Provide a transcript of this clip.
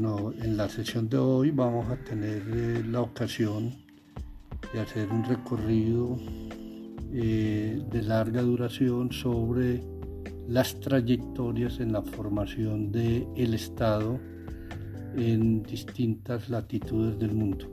Bueno, en la sesión de hoy vamos a tener eh, la ocasión de hacer un recorrido eh, de larga duración sobre las trayectorias en la formación del Estado en distintas latitudes del mundo.